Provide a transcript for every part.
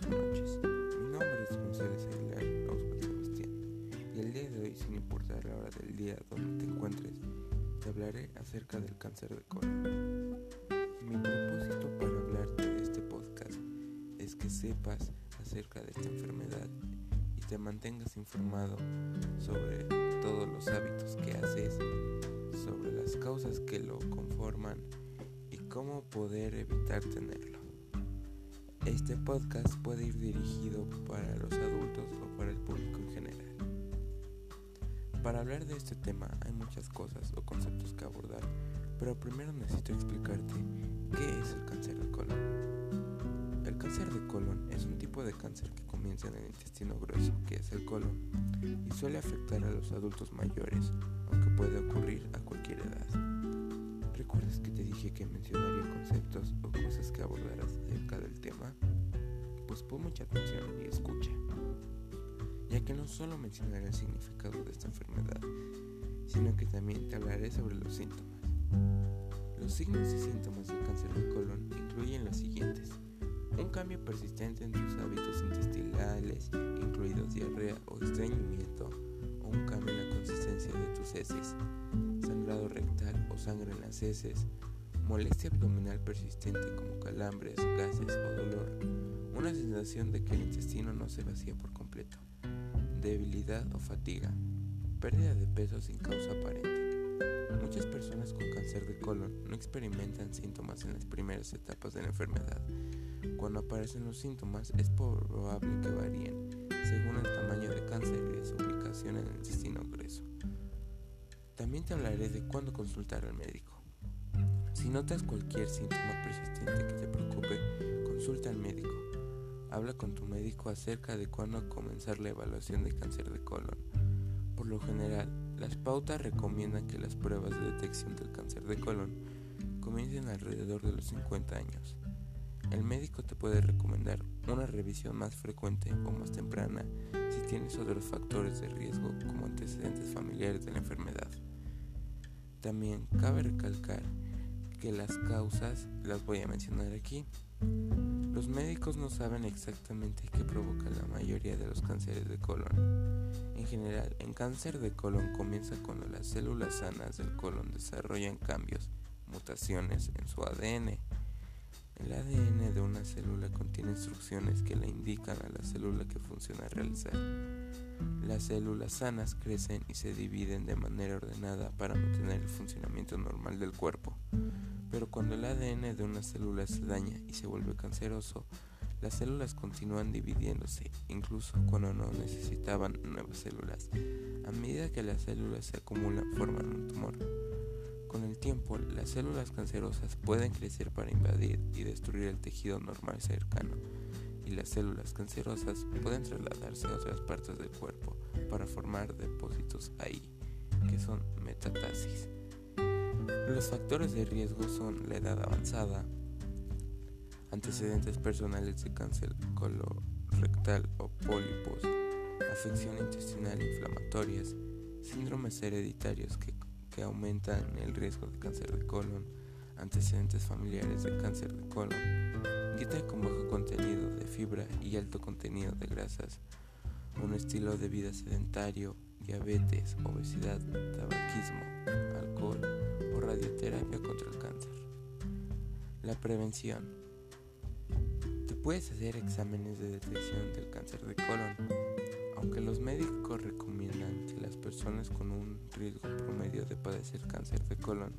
Mi nombre es González Aguilar Oswald Sebastián y el día de hoy, sin importar la hora del día donde te encuentres, te hablaré acerca del cáncer de colon. Mi propósito para hablarte de este podcast es que sepas acerca de esta enfermedad y te mantengas informado sobre todos los hábitos que haces, sobre las causas que lo conforman y cómo poder evitar tenerlo. Este podcast puede ir dirigido para los adultos o para el público en general. Para hablar de este tema hay muchas cosas o conceptos que abordar, pero primero necesito explicarte qué es el cáncer de colon. El cáncer de colon es un tipo de cáncer que comienza en el intestino grueso, que es el colon, y suele afectar a los adultos mayores, aunque puede ocurrir a cualquier edad. ¿Recuerdas que te dije que mencionaría conceptos o cosas que abordarás acerca del tema? Pues pon mucha atención y escucha ya que no solo mencionaré el significado de esta enfermedad, sino que también te hablaré sobre los síntomas. Los signos y síntomas del cáncer de colon incluyen los siguientes. Un cambio persistente en tus hábitos intestinales, incluidos diarrea o estreñimiento, o un cambio en la consistencia de tus heces, o sangre en las heces, molestia abdominal persistente como calambres, gases o dolor, una sensación de que el intestino no se vacía por completo debilidad o fatiga, pérdida de peso sin causa aparente. Muchas personas con cáncer de colon no experimentan síntomas en las primeras etapas de la enfermedad. Cuando aparecen los síntomas es probable que varíen según el tamaño de cáncer y su ubicación en el intestino grueso. También te hablaré de cuándo consultar al médico. Si notas cualquier síntoma persistente que te preocupe, consulta al médico. Habla con tu médico acerca de cuándo comenzar la evaluación de cáncer de colon. Por lo general, las pautas recomiendan que las pruebas de detección del cáncer de colon comiencen alrededor de los 50 años. El médico te puede recomendar una revisión más frecuente o más temprana si tienes otros factores de riesgo como antecedentes familiares de la enfermedad. También cabe recalcar que las causas las voy a mencionar aquí. Los médicos no saben exactamente qué provoca la mayoría de los cánceres de colon. En general, el cáncer de colon comienza cuando las células sanas del colon desarrollan cambios, mutaciones en su ADN. El ADN de una célula contiene instrucciones que le indican a la célula que funciona realizar. Las células sanas crecen y se dividen de manera ordenada para mantener el funcionamiento normal del cuerpo. Pero cuando el ADN de una célula se daña y se vuelve canceroso, las células continúan dividiéndose, incluso cuando no necesitaban nuevas células. A medida que las células se acumulan, forman un tumor. Con el tiempo, las células cancerosas pueden crecer para invadir y destruir el tejido normal cercano, y las células cancerosas pueden trasladarse a otras partes del cuerpo para formar depósitos ahí, que son metástasis. Los factores de riesgo son la edad avanzada, antecedentes personales de cáncer colorectal o pólipos, afección intestinal e inflamatorias, síndromes hereditarios que, que, aumentan el riesgo de cáncer de colon, antecedentes familiares de cáncer de colon, dieta con bajo contenido de fibra y alto contenido de grasas, un estilo de vida sedentario, diabetes, obesidad, tabaquismo, alcohol, radioterapia contra el cáncer. La prevención. Te puedes hacer exámenes de detección del cáncer de colon. Aunque los médicos recomiendan que las personas con un riesgo promedio de padecer cáncer de colon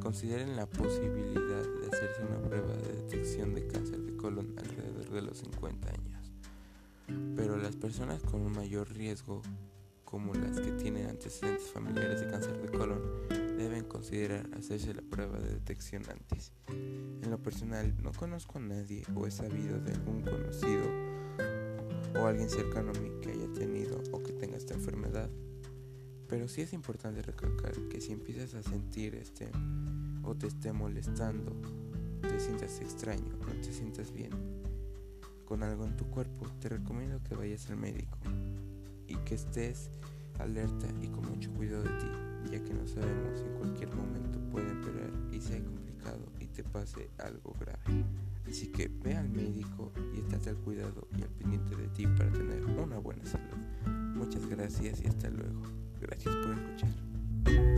consideren la posibilidad de hacerse una prueba de detección de cáncer de colon alrededor de los 50 años. Pero las personas con un mayor riesgo, como las que tienen antecedentes familiares de cáncer de colon, deben considerar hacerse la prueba de detección antes. En lo personal, no conozco a nadie o he sabido de algún conocido o alguien cercano a mí que haya Pero sí es importante recalcar que si empiezas a sentir este o te esté molestando, te sientas extraño, no te sientas bien con algo en tu cuerpo, te recomiendo que vayas al médico y que estés alerta y con mucho cuidado de ti ya que no sabemos si en cualquier momento puede empeorar y sea complicado y te pase algo grave. Así que ve al médico y estate al cuidado y al pendiente de ti para tener una buena salud. Muchas gracias y hasta luego. Gracias por escuchar.